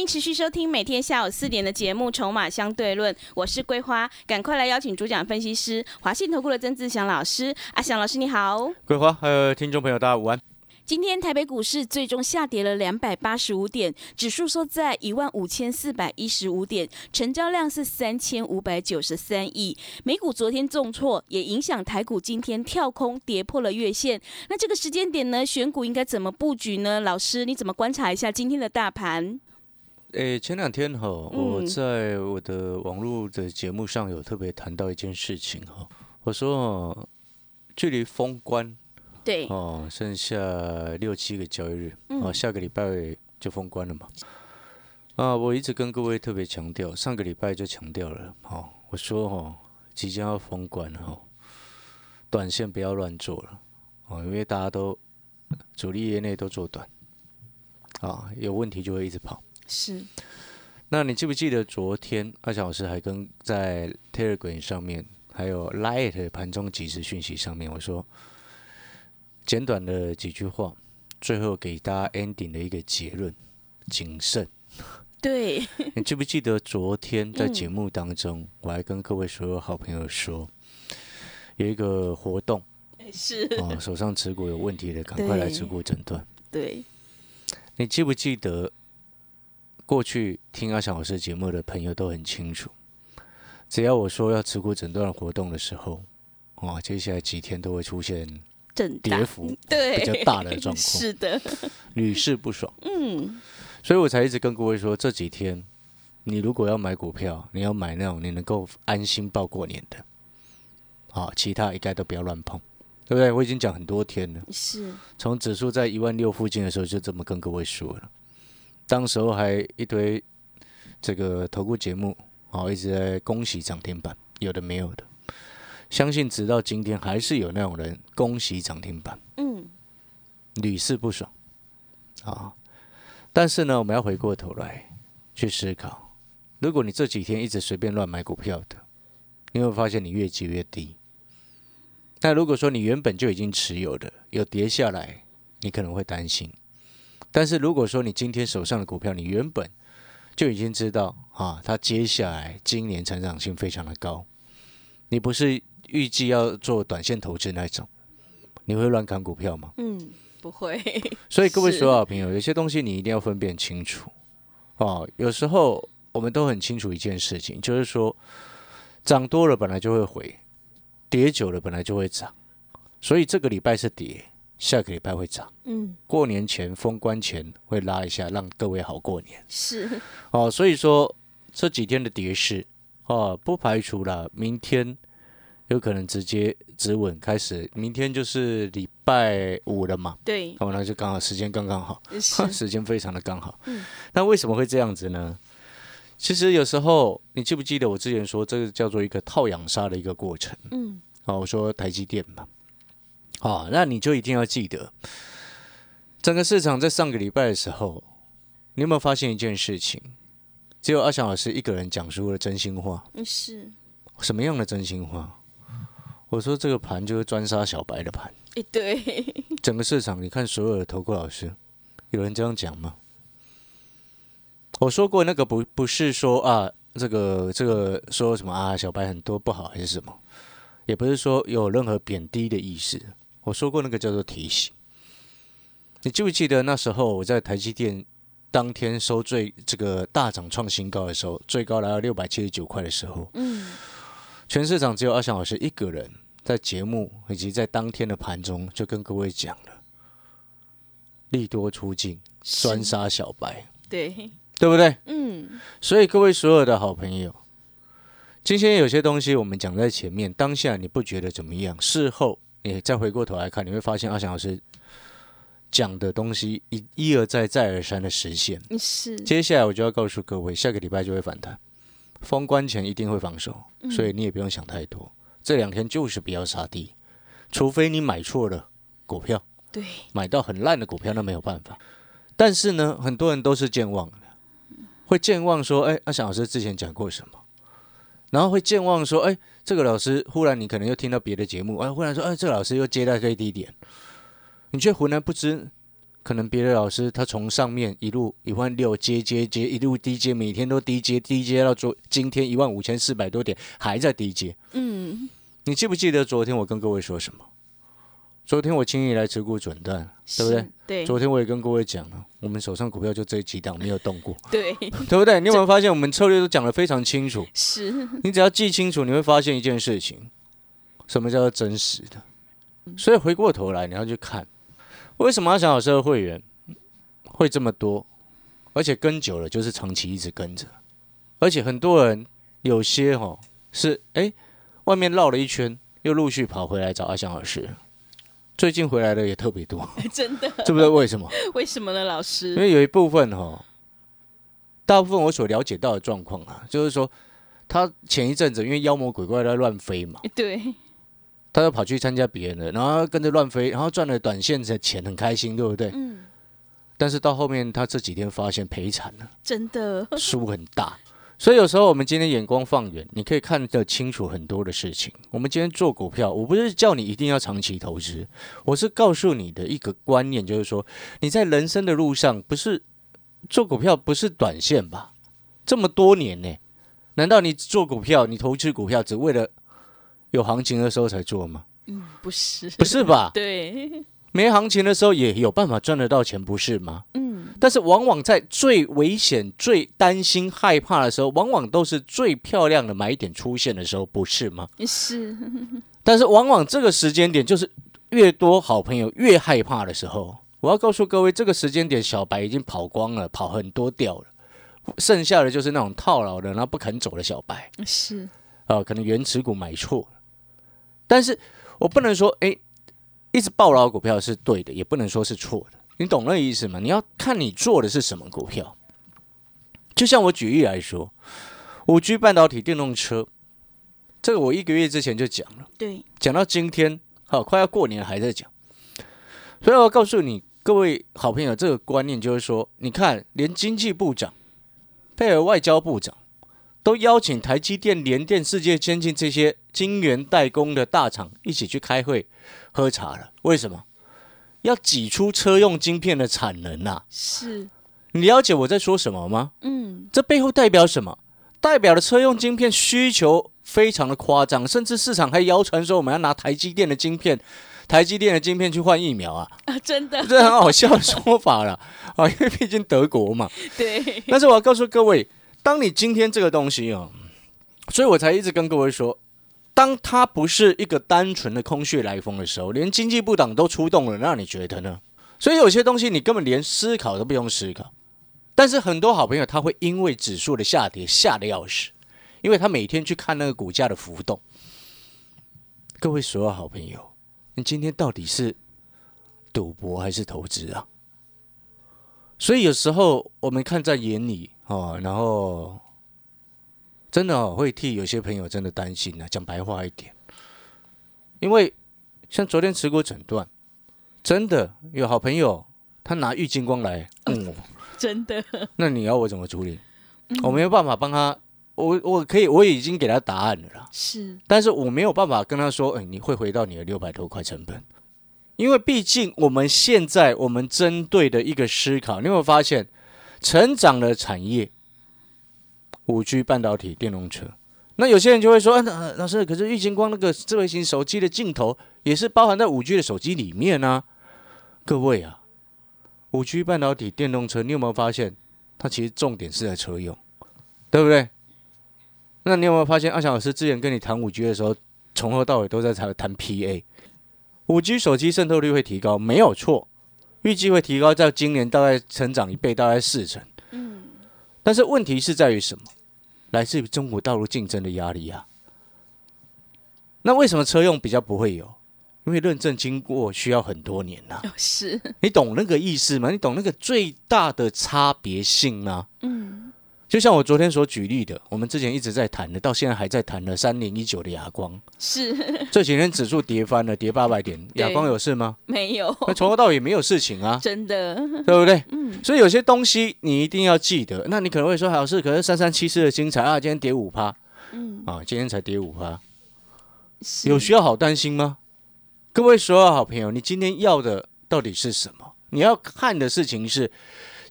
欢迎持续收听每天下午四点的节目《筹码相对论》，我是桂花，赶快来邀请主讲分析师华信投顾的曾志祥老师。阿祥老师你好，桂花还有听众朋友大家午安。今天台北股市最终下跌了两百八十五点，指数收在一万五千四百一十五点，成交量是三千五百九十三亿。美股昨天重挫，也影响台股今天跳空跌破了月线。那这个时间点呢，选股应该怎么布局呢？老师你怎么观察一下今天的大盘？诶，前两天哈，我在我的网络的节目上有特别谈到一件事情哈，我说距离封关对哦，剩下六七个交易日哦，下个礼拜就封关了嘛。啊，我一直跟各位特别强调，上个礼拜就强调了哦，我说哦，即将要封关哈，短线不要乱做了哦，因为大家都主力业内都做短啊，有问题就会一直跑。是，那你记不记得昨天阿强老师还跟在 Telegram 上面，还有 Light 盘中即时讯息上面，我说简短的几句话，最后给大家 ending 的一个结论：谨慎。对，你记不记得昨天在节目当中，我还跟各位所有好朋友说，有一个活动，是哦，手上持股有问题的，赶快来持股诊断。对，你记不记得？过去听阿翔老师节目的朋友都很清楚，只要我说要持股诊断活动的时候，哇，接下来几天都会出现跌幅 对比较大的状况，是的，屡试不爽。嗯，所以我才一直跟各位说，这几天你如果要买股票，你要买那种你能够安心报过年的，啊，其他一概都不要乱碰，对不对？我已经讲很多天了，是从指数在一万六附近的时候就这么跟各位说了。当时候还一堆这个投顾节目，哦，一直在恭喜涨停板，有的没有的。相信直到今天还是有那种人恭喜涨停板，嗯，屡试不爽啊。但是呢，我们要回过头来去思考，如果你这几天一直随便乱买股票的，你会发现你越积越低。那如果说你原本就已经持有的，有跌下来，你可能会担心。但是如果说你今天手上的股票，你原本就已经知道啊，它接下来今年成长性非常的高，你不是预计要做短线投资那种，你会乱砍股票吗？嗯，不会。所以各位所有好朋友，有些东西你一定要分辨清楚哦。有时候我们都很清楚一件事情，就是说涨多了本来就会回，跌久了本来就会涨，所以这个礼拜是跌。下个礼拜会涨，嗯，过年前封关前会拉一下，让各位好过年。是哦，所以说这几天的跌势，哦，不排除了明天有可能直接止稳开始，明天就是礼拜五了嘛。对，哦，那就刚好时间刚刚好，时间非常的刚好。嗯，那为什么会这样子呢？其实有时候你记不记得我之前说这个叫做一个套养杀的一个过程？嗯，哦，我说台积电嘛。好，那你就一定要记得，整个市场在上个礼拜的时候，你有没有发现一件事情？只有阿翔老师一个人讲出了真心话。是什么样的真心话？我说这个盘就是专杀小白的盘。哎，对。整个市场，你看所有的投顾老师，有人这样讲吗？我说过那个不不是说啊，这个这个说什么啊，小白很多不好还是什么，也不是说有任何贬低的意思。我说过那个叫做提醒，你记不记得那时候我在台积电当天收最这个大涨创新高的时候，最高来到六百七十九块的时候，嗯，全市场只有阿翔老师一个人在节目以及在当天的盘中就跟各位讲了，利多出尽，专杀小白，对。对不对？嗯，所以各位所有的好朋友，今天有些东西我们讲在前面，当下你不觉得怎么样，事后。你再回过头来看，你会发现阿翔老师讲的东西一一而再再而三的实现。是。接下来我就要告诉各位，下个礼拜就会反弹，封关前一定会防守，所以你也不用想太多。这两天就是不要杀低，除非你买错了股票，对，买到很烂的股票，那没有办法。但是呢，很多人都是健忘的，会健忘说：“哎，阿翔老师之前讲过什么？”然后会健忘说：“哎，这个老师忽然你可能又听到别的节目，哎，忽然说：哎，这个老师又接在最低点，你却浑然不知。”可能别的老师他从上面一路一万六接接接一路低接，每天都低接低接到昨今天一万五千四百多点还在低接。嗯，你记不记得昨天我跟各位说什么？昨天我轻易来持股准断，对不对？对。昨天我也跟各位讲了，我们手上股票就这几档没有动过。对。对不对？你有没有发现我们策略都讲得非常清楚？是。你只要记清楚，你会发现一件事情：什么叫做真实的？所以回过头来，你要去看。为什么阿翔老师的会员会这么多，而且跟久了就是长期一直跟着，而且很多人有些哈是哎外面绕了一圈，又陆续跑回来找阿翔老师，最近回来的也特别多，真的，知不知道为什么？为什么呢，老师？因为有一部分哈，大部分我所了解到的状况啊，就是说他前一阵子因为妖魔鬼怪在乱飞嘛，对。他就跑去参加别人的，然后跟着乱飞，然后赚了短线的钱，很开心，对不对？嗯。但是到后面，他这几天发现赔惨了，真的输很大。所以有时候我们今天眼光放远，你可以看得清楚很多的事情。我们今天做股票，我不是叫你一定要长期投资，我是告诉你的一个观念，就是说你在人生的路上，不是做股票不是短线吧？这么多年呢，难道你做股票，你投资股票只为了？有行情的时候才做吗？嗯，不是，不是吧？对，没行情的时候也有办法赚得到钱，不是吗？嗯，但是往往在最危险、最担心、害怕的时候，往往都是最漂亮的买点出现的时候，不是吗？是，但是往往这个时间点就是越多好朋友越害怕的时候。我要告诉各位，这个时间点小白已经跑光了，跑很多掉了，剩下的就是那种套牢的，然后不肯走的小白。是，啊，可能原持股买错了。但是我不能说，哎，一直暴牢股票是对的，也不能说是错的。你懂那意思吗？你要看你做的是什么股票。就像我举例来说，五 G 半导体电动车，这个我一个月之前就讲了，对，讲到今天，好，快要过年还在讲。所以我要告诉你各位好朋友，这个观念就是说，你看，连经济部长配合外交部长。都邀请台积电、联电、世界先进这些晶圆代工的大厂一起去开会喝茶了。为什么？要挤出车用晶片的产能呐？是。你了解我在说什么吗？嗯。这背后代表什么？代表了车用晶片需求非常的夸张，甚至市场还谣传说我们要拿台积电的晶片、台积电的晶片去换疫苗啊！啊，真的，这很好笑的说法了啊！因为毕竟德国嘛。对。但是我要告诉各位。当你今天这个东西哦，所以我才一直跟各位说，当它不是一个单纯的空穴来风的时候，连经济部长都出动了，那你觉得呢？所以有些东西你根本连思考都不用思考。但是很多好朋友他会因为指数的下跌吓得要死，因为他每天去看那个股价的浮动。各位所有好朋友，你今天到底是赌博还是投资啊？所以有时候我们看在眼里。哦，然后真的哦，会替有些朋友真的担心呢。讲白话一点，因为像昨天持股诊断，真的有好朋友他拿郁金光来问我，真的。那你要我怎么处理？我没有办法帮他，我我可以，我已经给他答案了啦。是，但是我没有办法跟他说，哎，你会回到你的六百多块成本，因为毕竟我们现在我们针对的一个思考，你有没有发现？成长的产业，五 G 半导体、电动车。那有些人就会说：“那老师，可是玉金光那个智慧型手机的镜头也是包含在五 G 的手机里面呢？”各位啊，五 G 半导体、电动车，你有没有发现它其实重点是在车用，对不对？那你有没有发现阿翔老师之前跟你谈五 G 的时候，从头到尾都在谈谈 PA？五 G 手机渗透率会提高，没有错。预计会提高，在今年大概成长一倍，大概四成。嗯，但是问题是在于什么？来自于中国大陆竞争的压力啊。那为什么车用比较不会有？因为认证经过需要很多年呐。是，你懂那个意思吗？你懂那个最大的差别性吗？嗯，就像我昨天所举例的，我们之前一直在谈的，到现在还在谈的三零一九的亚光，是这几天指数跌翻了，跌八百点，对亚光有事吗？没有，那从头到尾没有事情啊，真的，对不对？嗯，所以有些东西你一定要记得。那你可能会说，好是，可是三三七四的精彩啊，今天跌五趴，嗯，啊，今天才跌五趴，有需要好担心吗？各位所有好朋友，你今天要的到底是什么？你要看的事情是，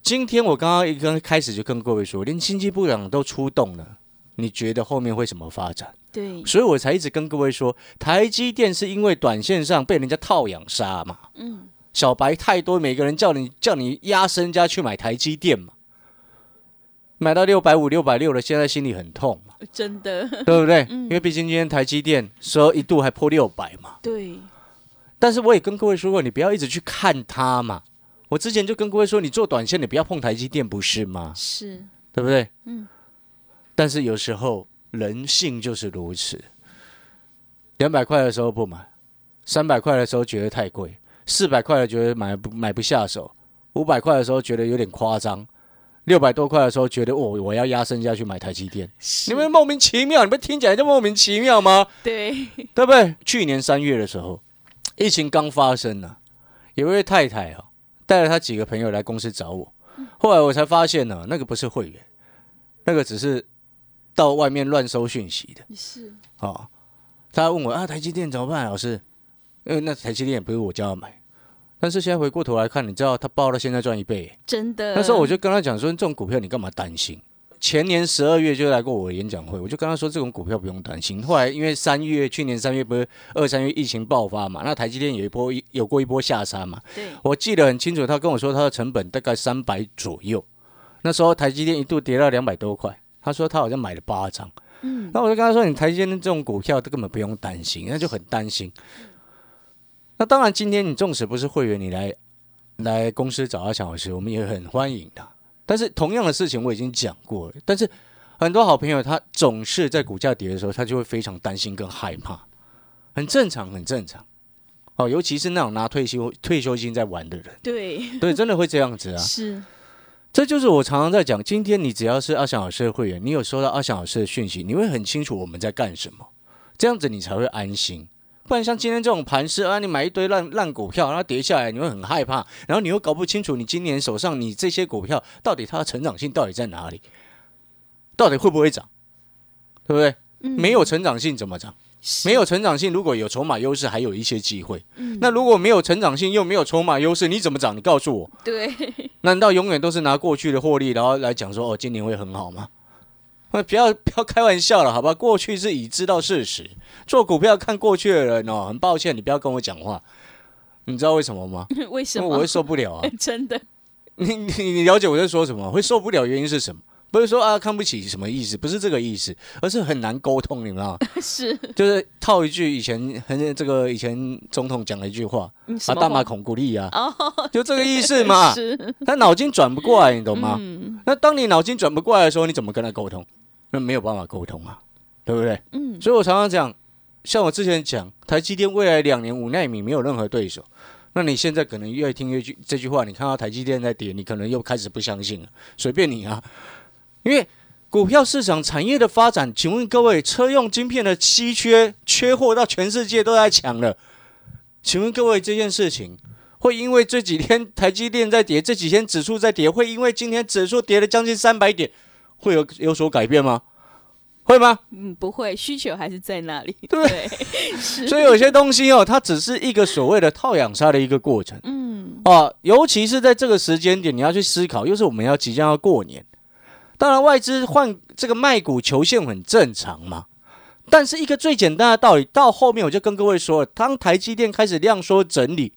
今天我刚刚一刚开始就跟各位说，连经济部长都出动了，你觉得后面会怎么发展？对，所以我才一直跟各位说，台积电是因为短线上被人家套养杀嘛，嗯，小白太多，每个人叫你叫你压身家去买台积电嘛，买到六百五、六百六了，现在心里很痛嘛，真的，对不对？嗯。因为毕竟今天台积电说一度还破六百嘛，对，但是我也跟各位说过，你不要一直去看它嘛。我之前就跟各位说，你做短线，你不要碰台积电，不是吗？是，对不对？嗯。但是有时候人性就是如此，两百块的时候不买，三百块的时候觉得太贵，四百块的觉得买不买不下手，五百块的时候觉得有点夸张，六百多块的时候觉得哦我要压身下去买台积电，你们莫名其妙，你们听起来就莫名其妙吗？对，对不对？去年三月的时候，疫情刚发生呢、有一位太太哦，带了他几个朋友来公司找我，后来我才发现呢、那个不是会员，那个只是到外面乱收讯息的是，哦。他问我啊，台积电怎么办、老师？因为那台积电也不是我叫他买，但是现在回过头来看，你知道他报到现在赚一倍，真的，那时候我就跟他讲说，这种股票你干嘛担心？前年十二月就来过我的演讲会，我就跟他说这种股票不用担心。后来因为三月去年三月不是二三月疫情爆发嘛，那台积电有一波有过一波下杀嘛，对，我记得很清楚，他跟我说他的成本大概三百左右，那时候台积电一度跌到两百多块，他说他好像买了八张，嗯，那我就跟他说你台积电这种股票都根本不用担心，那就很担心。那当然，今天你纵使不是会员，你来来公司找阿强老师，我们也很欢迎的。但是同样的事情我已经讲过了，但是很多好朋友他总是在股价跌的时候，他就会非常担心跟害怕，很正常，很正常。哦，尤其是那种拿退休退休金在玩的人，对，对，真的会这样子啊。是，这就是我常常在讲，今天你只要是阿翔老师的会员，你有收到阿翔老师的讯息，你会很清楚我们在干什么，这样子你才会安心。不然像今天这种盘势啊，你买一堆烂烂股票，然后跌下来，你会很害怕，然后你又搞不清楚你今年手上你这些股票到底它的成长性到底在哪里，到底会不会涨，对不对？嗯没有成长性怎么涨？没有成长性，如果有筹码优势，还有一些机会。嗯那如果没有成长性又没有筹码优势，你怎么涨？你告诉我。对，难道永远都是拿过去的获利，然后来讲说哦，今年会很好吗？那不要不要开玩笑了，好吧？过去是已知道事实，做股票看过去的人哦，很抱歉，你不要跟我讲话。你知道为什么吗？为什么？我会受不了啊！真的你你你了解我在说什么？会受不了原因是什么？不是说啊看不起什么意思，不是这个意思，而是很难沟通，你知道吗？是就是套一句以前很这个以前总统讲的一句话啊，大马孔古力啊，哦，就这个意思嘛。是，他脑筋转不过来，你懂吗？嗯那当你脑筋转不过来的时候，你怎么跟他沟通？那没有办法沟通啊，对不对？嗯，所以我常常讲，像我之前讲，台积电未来两年五纳米没有任何对手。那你现在可能越听越句这句话，你看到台积电在跌，你可能又开始不相信了。随便你啊，因为股票市场产业的发展，请问各位，车用晶片的稀缺、缺货到全世界都在抢了。请问各位，这件事情会因为这几天台积电在跌，这几天指数在跌，会因为今天指数跌了将近三百点，会有有所改变吗？会吗？嗯，不会，需求还是在那里，对对，所以有些东西哦，它只是一个所谓的套养杀的一个过程嗯，啊，尤其是在这个时间点，你要去思考，又是我们要即将要过年，当然外资换这个卖股求现很正常嘛。但是一个最简单的道理，到后面我就跟各位说了，当台积电开始量缩整理，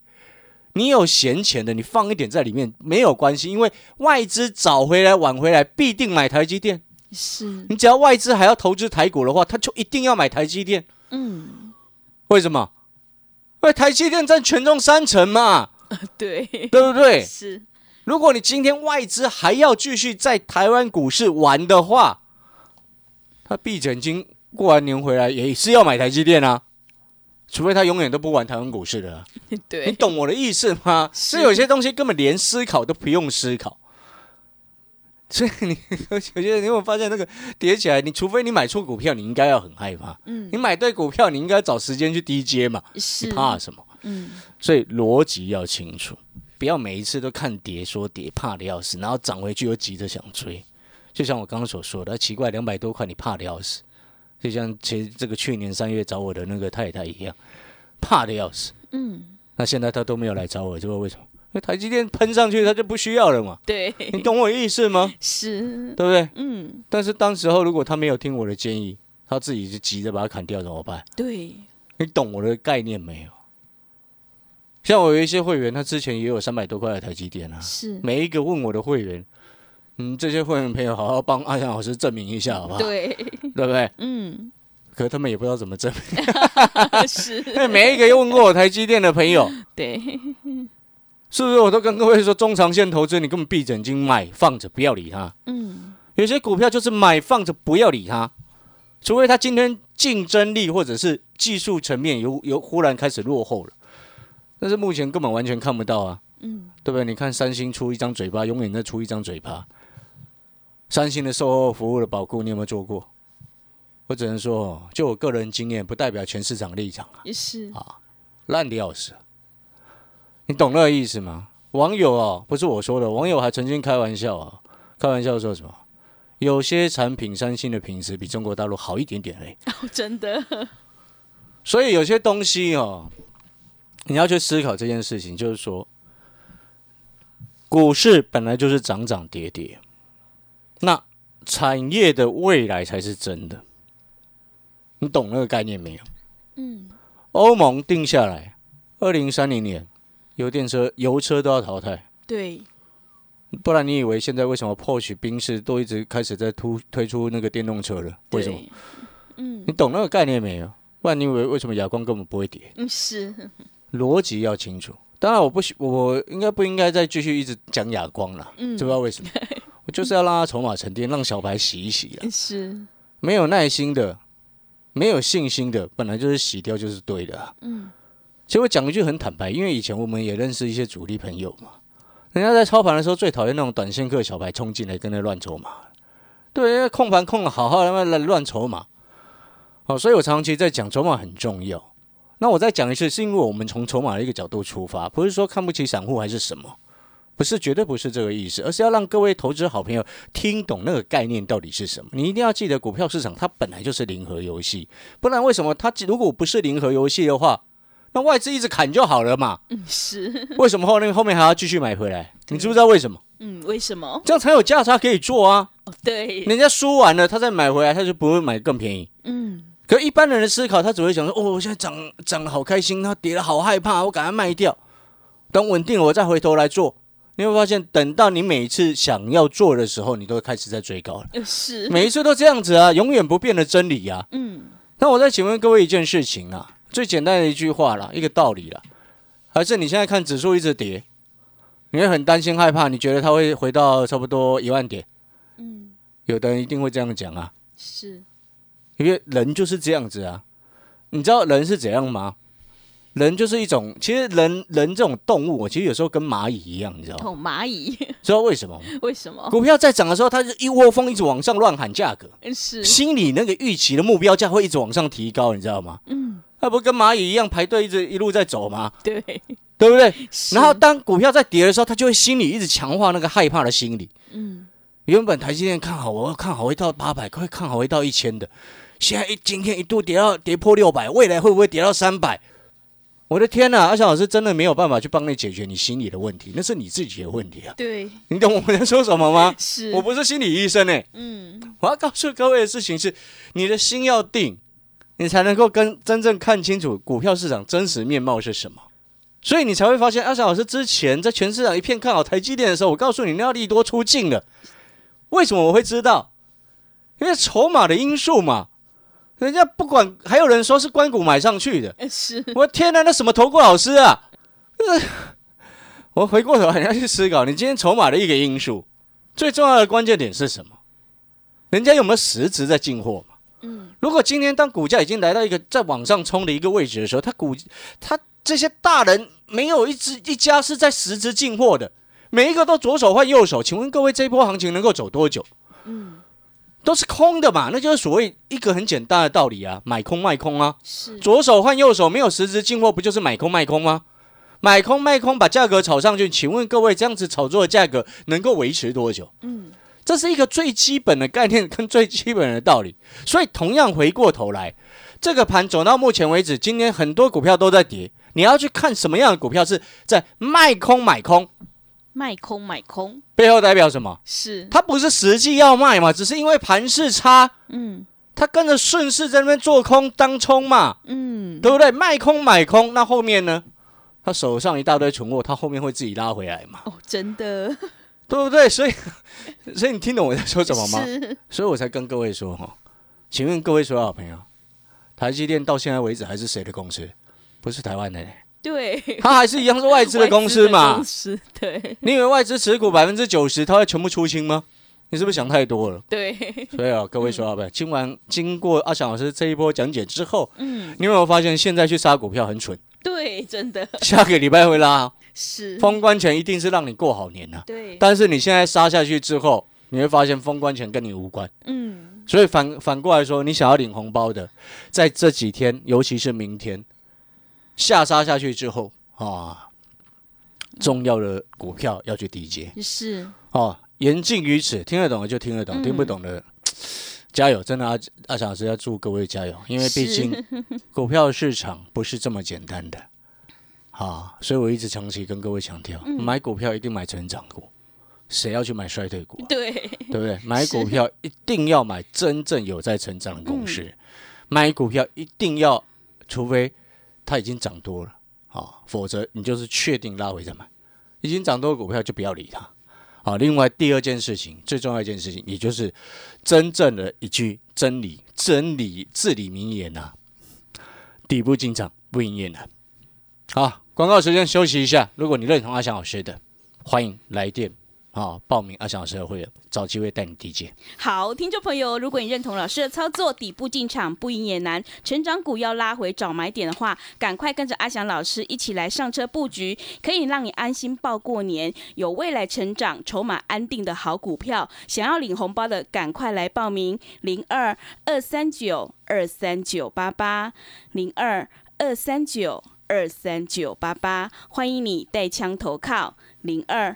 你有闲钱的，你放一点在里面没有关系，因为外资早回来晚回来必定买台积电。是，你只要外资还要投资台股的话，他就一定要买台积电。嗯，为什么？因为台积电占权重三成嘛，对，对不对？是，如果你今天外资还要继续在台湾股市玩的话，他闭着眼睛过完年回来也是要买台积电啊，除非他永远都不玩台湾股市的 啊。你，懂我的意思吗？是所以有些东西根本连思考都不用思考。所以你，我觉得你有没有发现那个跌起来，你除非你买错股票，你应该要很害怕。嗯你，买对股票，你应该找时间去低接嘛，是你怕什么？嗯，所以逻辑要清楚，不要每一次都看跌说跌，怕的要死，然后涨回去又急着想追。就像我刚刚所说的，奇怪，两百多块你怕的要死，就像其实这个去年三月找我的那个太太一样，怕的要死。嗯，那现在他都没有来找我，知道为什么？因为台积电喷上去，他就不需要了嘛。对，你懂我意思吗？是，对不对？嗯，但是当时候如果他没有听我的建议，他自己就急着把它砍掉，怎么办？对，你懂我的概念没有？像我有一些会员，他之前也有三百多块的台积电啊。是，每一个问我的会员，嗯，这些会员朋友好好帮阿翔老师证明一下，好不好？对，对不对？嗯，可他们也不知道怎么证明。是，每一个问过我台积电的朋友，对，是不是我都跟各位说，中长线投资你根本闭着眼睛买放着，不要理它。嗯，有些股票就是买放着不要理它，除非它今天竞争力或者是技术层面有有忽然开始落后了，但是目前根本完全看不到啊，嗯，对不对？你看三星出一张嘴巴，永远在出一张嘴巴。三星的售后服务的保固，你有没有做过？我只能说，就我个人经验，不代表全市场立场啊，也是啊，烂的要死。你懂那个意思吗？网友哦，不是我说的，网友还曾经开玩笑啊，开玩笑说什么？有些产品三星的品质比中国大陆好一点点嘞，哦，真的，所以有些东西哦，你要去思考这件事情，就是说，股市本来就是涨涨跌跌，那产业的未来才是真的，你懂那个概念没有？嗯，欧盟定下来，二零三零年油电车、油车都要淘汰，对，不然你以为现在为什么 Porsche、宾士都一直开始在突推出那个电动车了？为什么？嗯你懂那个概念没有？不然你以为为什么亚光根本不会跌？嗯，是，逻辑要清楚。当然，我不喜，我应该不应该再继续一直讲哑光了？嗯知不知道为什么？我就是要让他筹码沉淀，让小白洗一洗啊。是，没有耐心的，没有信心的，本来就是洗掉就是对的、啊。嗯，其实我讲一句很坦白，因为以前我们也认识一些主力朋友嘛，人家在操盘的时候最讨厌那种短线客小白冲进来跟那乱筹码，对，因为控盘控的好好，他妈来乱筹码。哦，所以我长期在讲筹码很重要。那我再讲一次，是因为我们从筹码的一个角度出发，不是说看不起散户还是什么，不是，绝对不是这个意思，而是要让各位投资好朋友听懂那个概念到底是什么。你一定要记得，股票市场它本来就是零和游戏，不然为什么它如果不是零和游戏的话，那外资一直砍就好了嘛？嗯，是，为什么后面后面还要继续买回来？你知不知道为什么？嗯，为什么？这样才有价差可以做啊！哦，对，人家输完了，他再买回来，他就不会买更便宜。嗯，可一般人的思考，他只会想说：“哦，我现在涨涨得好开心，它跌了好害怕，我赶快卖掉，等稳定了我再回头来做。”你会发现，等到你每一次想要做的时候，你都开始在追高了。呃是，每一次都这样子啊，永远不变的真理啊。嗯，那我再请问各位一件事情啊，最简单的一句话啦，一个道理啦，还是你现在看指数一直跌，你会很担心害怕，你觉得它会回到差不多一万点？嗯，有的人一定会这样讲啊，是，因为人就是这样子啊。你知道人是怎样吗？人就是一种，其实人人这种动物，我其实有时候跟蚂蚁一样，你知道吗？捅蚂蚁，知道为什么吗？为什么？股票在涨的时候，它是一窝蜂一直往上乱喊价格，嗯是，心里那个预期的目标价会一直往上提高，你知道吗？嗯，它不跟蚂蚁一样排队一直一路在走吗？对，对不对？然后当股票在跌的时候，它就会心里一直强化那个害怕的心理。嗯，原本台积电看好，我要看好会到八百，快看好会到一千的，现在一今天一度跌到跌破六百，未来会不会跌到三百？我的天呐，阿翔老师真的没有办法去帮你解决你心理的问题，那是你自己的问题啊！对，你懂我在说什么吗？是，我不是心理医生哎、嗯，我要告诉各位的事情是，你的心要定，你才能够跟真正看清楚股票市场真实面貌是什么。所以你才会发现，阿翔老师之前在全市场一片看好台积电的时候，我告诉你那要利多出尽了。为什么我会知道？因为筹码的因素嘛。人家不管，还有人说是关谷买上去的。呃 是，我天哪，那什么投顾老师啊？呃 我回过头来你要去思考，你今天筹码的一个因素，最重要的关键点是什么？人家有没有实质在进货嘛？嗯，如果今天当股价已经来到一个在往上冲的一个位置的时候，他股他这些大人没有一只一家是在实质进货的，每一个都左手换右手，请问各位这一波行情能够走多久？嗯，都是空的嘛，那就是所谓一个很简单的道理啊，买空卖空啊，是左手换右手，没有实质进货，不就是买空卖空吗？买空卖空，把价格炒上去，请问各位这样子炒作的价格能够维持多久？嗯，这是一个最基本的概念跟最基本的道理。所以同样回过头来，这个盘走到目前为止，今天很多股票都在跌，你要去看什么样的股票是在卖空买空，卖空买空背后代表什么？是它不是实际要卖嘛，只是因为盘势差，嗯它跟着顺势在那边做空当冲嘛，嗯对不对？卖空买空，那后面呢？他手上一大堆存货，他后面会自己拉回来嘛，哦，真的对不对？所以，所以你听懂我在说什么吗？所以我才跟各位说哈，请问各位所有好朋友，台积电到现在为止还是谁的公司？不是台湾的呢，对，它还是一样是外资的公司嘛。公？司对。你以为外资持股百分之九十，它会全部出清吗？你是不是想太多了？对，所以啊，各位所有好朋友，今晚经过阿翔老师这一波讲解之后，嗯。你有没有发现现在去杀股票很蠢？对，真的。下个礼拜会拉，是。封关前一定是让你过好年呐、对，但是你现在杀下去之后，你会发现封关前跟你无关。嗯。所以反反过来说，你想要领红包的，在这几天，尤其是明天下杀下去之后啊，重要的股票要去低接是哦。言尽于此，听得懂的就听得懂，嗯听不懂的 加油！真的阿阿翔老师要祝各位加油，因为毕竟 股票市场不是这么简单的啊。所以我一直长期跟各位强调，嗯买股票一定买成长股，谁要去买衰退股啊、对，对不对？买股票一定要买真正有在成长的公司，嗯买股票一定要，除非它已经涨多了啊，否则你就是确定拉回再买。已经涨多的股票就不要理它。好，另外第二件事情，最重要一件事情，也就是真正的一句真理、真理至理名言呐、底部进场不营业难。好，广告时间休息一下。如果你认同阿翔老师的，欢迎来电啊，报名阿翔老师的会，找机会带你低阶。好，听众朋友，如果你认同老师的操作，底部进场不赢也难，成长股要拉回找买点的话，赶快跟着阿翔老师一起来上车布局，可以让你安心报过年，有未来成长、筹码安定的好股票。想要领红包的，赶快来报名：零二二三九二三九八八零二二三九二三九八八，欢迎你带枪投靠零二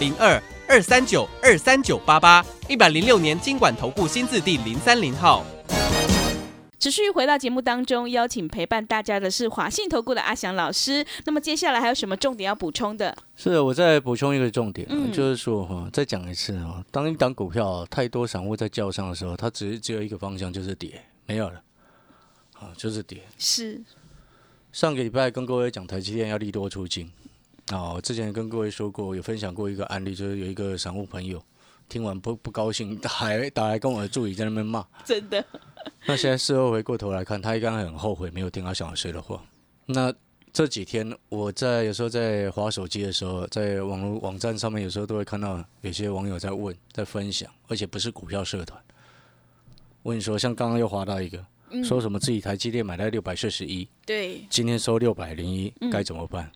零二二三九二三九八八，一百零六年经管投顾新字第零三零号。持续回到节目当中，邀请陪伴大家的是华信投顾的阿翔老师。那么接下来还有什么重点要补充的？是的，我再补充一个重点、就是说哈，再讲一次啊，当一档股票太多散户在叫上的时候，它只是只有一个方向，就是跌，没有了，啊，就是跌。是，上个礼拜跟各位讲台积电要利多出金，啊，我之前跟各位说过，有分享过一个案例，就是有一个散户朋友听完不不高兴，打来打来跟我的助理在那边骂。真的那现在事后回过头来看，他应该很后悔没有听他小老师的话。那这几天我在有时候在划手机的时候，在网络网站上面有时候都会看到有些网友在问、在分享，而且不是股票社团，问说像刚刚又划到一个，说什么自己台积电买在六百四十一，对，今天收六百零一，该怎么办？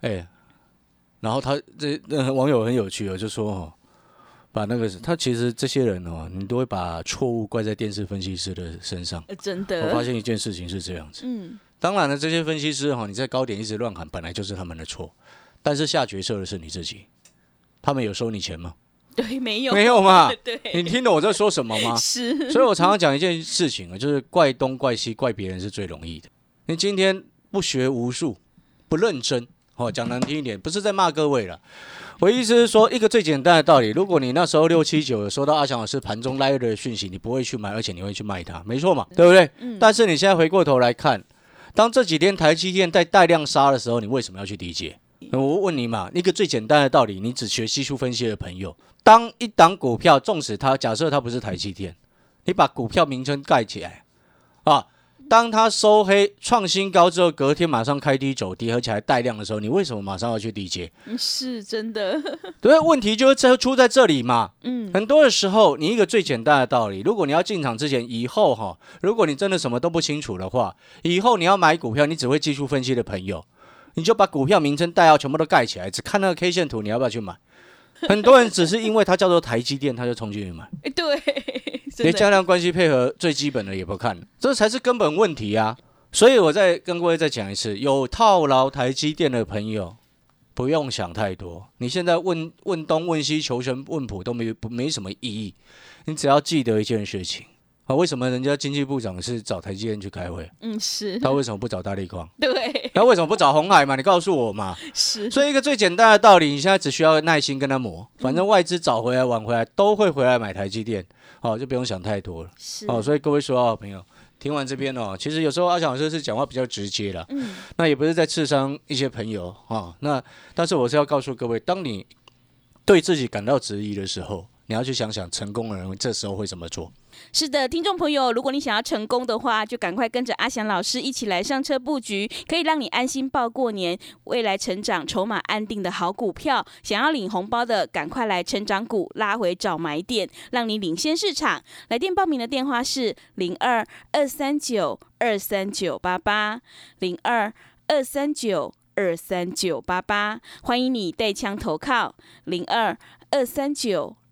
哎、然后他这、呃、网友很有趣哦，就说哦，把那个他其实这些人哦，你都会把错误怪在电视分析师的身上。呃真我发，现一件事情是这样子，嗯，当然了，这些分析师哈，你在高点一直乱喊，本来就是他们的错，但是下决策的是你自己。他们有收你钱吗？对，没有，没有嘛？对，你听懂我在说什么吗？是，所以我常常讲一件事情啊，就是怪东怪西怪别人是最容易的。你今天不学无术，不认真，哦，讲难听一点，不是在骂各位了。我意思是说，一个最简单的道理，如果你那时候六七九有收到阿强老师盘中拉的讯息，你不会去买，而且你会去卖它，没错嘛，对不对？但是你现在回过头来看，当这几天台积电在带量杀的时候，你为什么要去理解？我问你嘛，一个最简单的道理，你只学技术分析的朋友，当一档股票，纵使它假设它不是台积电，你把股票名称盖起来啊，当它收黑创新高之后，隔天马上开低走低，而且还带量的时候，你为什么马上要去低接？是真的，对，问题就是在出在这里嘛。嗯，很多的时候，你一个最简单的道理，如果你要进场之前，以后哈，如果你真的什么都不清楚的话，以后你要买股票，你只会技术分析的朋友，你就把股票名称、代号全部都盖起来，只看那个 K 线图，你要不要去买？很多人只是因为它叫做台积电，他就冲进去买，哎，对，连加量关系配合最基本的也不看，这才是根本问题啊！所以我再跟各位再讲一次，有套牢台积电的朋友，不用想太多。你现在问问东问西求神问卜都没不没什么意义，你只要记得一件事情啊，为什么人家经济部长是找台积电去开会，嗯，是，他为什么不找大力光？对，他为什么不找红海嘛？你告诉我嘛。是，所以一个最简单的道理，你现在只需要耐心跟他磨，反正外资早回来晚回来都会回来买台积电，哦，就不用想太多了。是，哦，所以各位说啊朋友，听完这边哦，其实有时候阿翔老师是讲话比较直接了，嗯，那也不是在刺伤一些朋友啊、哦。那但是我是要告诉各位，当你对自己感到质疑的时候，你要去想想成功的人这时候会怎么做。是的，听众朋友，如果你想要成功的话，就赶快跟着阿翔老师一起来上车布局，可以让你安心报过年，未来成长筹码安定的好股票。想要领红包的，赶快来成长股拉回找买点，让你领先市场。来电报名的电话是零二二三九二三九八八零二二三九二三九八八，欢迎你带枪投靠零二二三九。